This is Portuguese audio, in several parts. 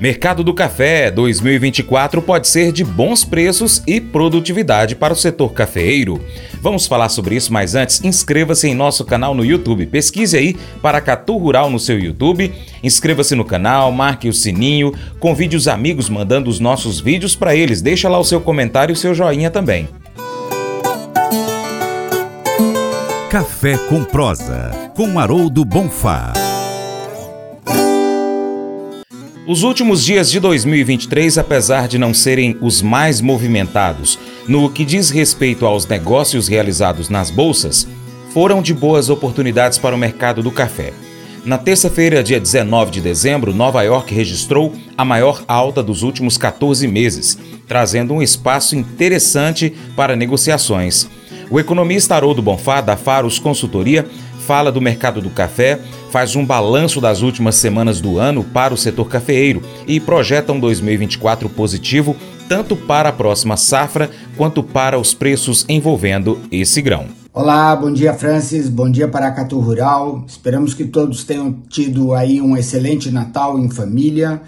Mercado do Café 2024 pode ser de bons preços e produtividade para o setor cafeeiro. Vamos falar sobre isso, mas antes, inscreva-se em nosso canal no YouTube. Pesquise aí para Catu Rural no seu YouTube. Inscreva-se no canal, marque o sininho, convide os amigos mandando os nossos vídeos para eles. Deixa lá o seu comentário e o seu joinha também. Café com prosa, com Haroldo Bonfá. Os últimos dias de 2023, apesar de não serem os mais movimentados no que diz respeito aos negócios realizados nas bolsas, foram de boas oportunidades para o mercado do café. Na terça-feira, dia 19 de dezembro, Nova York registrou a maior alta dos últimos 14 meses, trazendo um espaço interessante para negociações. O economista Haroldo Bonfá, da Faros Consultoria, fala do mercado do café, faz um balanço das últimas semanas do ano para o setor cafeeiro e projeta um 2024 positivo tanto para a próxima safra quanto para os preços envolvendo esse grão. Olá, bom dia Francis, bom dia para a Catu Rural. Esperamos que todos tenham tido aí um excelente Natal em família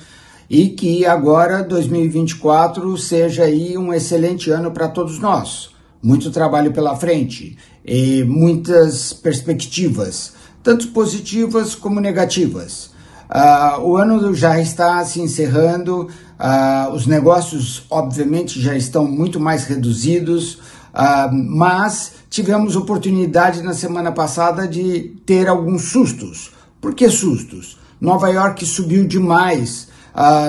e que agora 2024 seja aí um excelente ano para todos nós. Muito trabalho pela frente e muitas perspectivas, tanto positivas como negativas. Uh, o ano já está se encerrando, uh, os negócios, obviamente, já estão muito mais reduzidos, uh, mas tivemos oportunidade na semana passada de ter alguns sustos. Por que sustos? Nova York subiu demais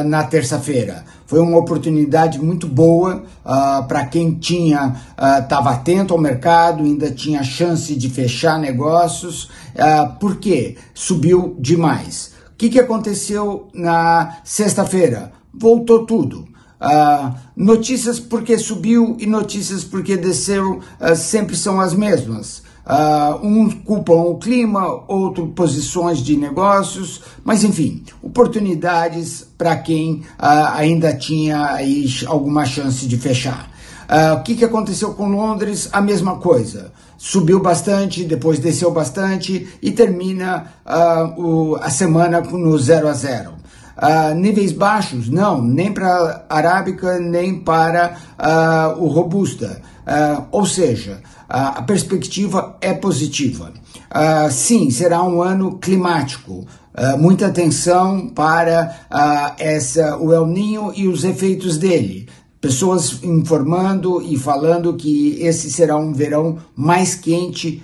na terça-feira. Foi uma oportunidade muito boa uh, para quem tinha estava uh, atento ao mercado, ainda tinha chance de fechar negócios. Uh, por quê? Subiu demais. O que, que aconteceu na sexta-feira? Voltou tudo. Uh, notícias porque subiu e notícias porque desceu uh, sempre são as mesmas. Uh, uns culpam o clima, outros posições de negócios, mas enfim, oportunidades para quem uh, ainda tinha aí alguma chance de fechar. Uh, o que, que aconteceu com Londres? A mesma coisa. Subiu bastante, depois desceu bastante e termina o, a semana no 0 a 0. Uh, níveis baixos? Não, nem para arábica, nem para uh, o robusta. Uh, ou seja, a perspectiva é positiva. Sim, será um ano climático. Muita atenção para essa, o El Ninho e os efeitos dele. Pessoas informando e falando que esse será um verão mais quente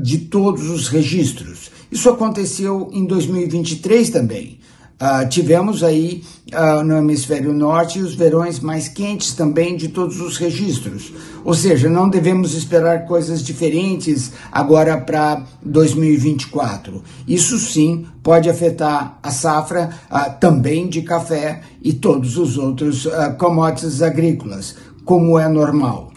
de todos os registros. Isso aconteceu em 2023 também. Uh, tivemos aí uh, no hemisfério norte os verões mais quentes também de todos os registros. Ou seja, não devemos esperar coisas diferentes agora para 2024. Isso sim pode afetar a safra uh, também de café e todos os outros commodities agrícolas, como é normal.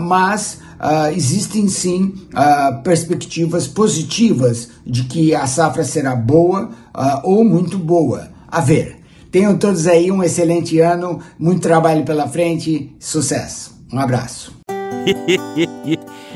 mas uh, existem sim uh, perspectivas positivas de que a safra será boa uh, ou muito boa. A ver. Tenham todos aí um excelente ano, muito trabalho pela frente, sucesso. Um abraço.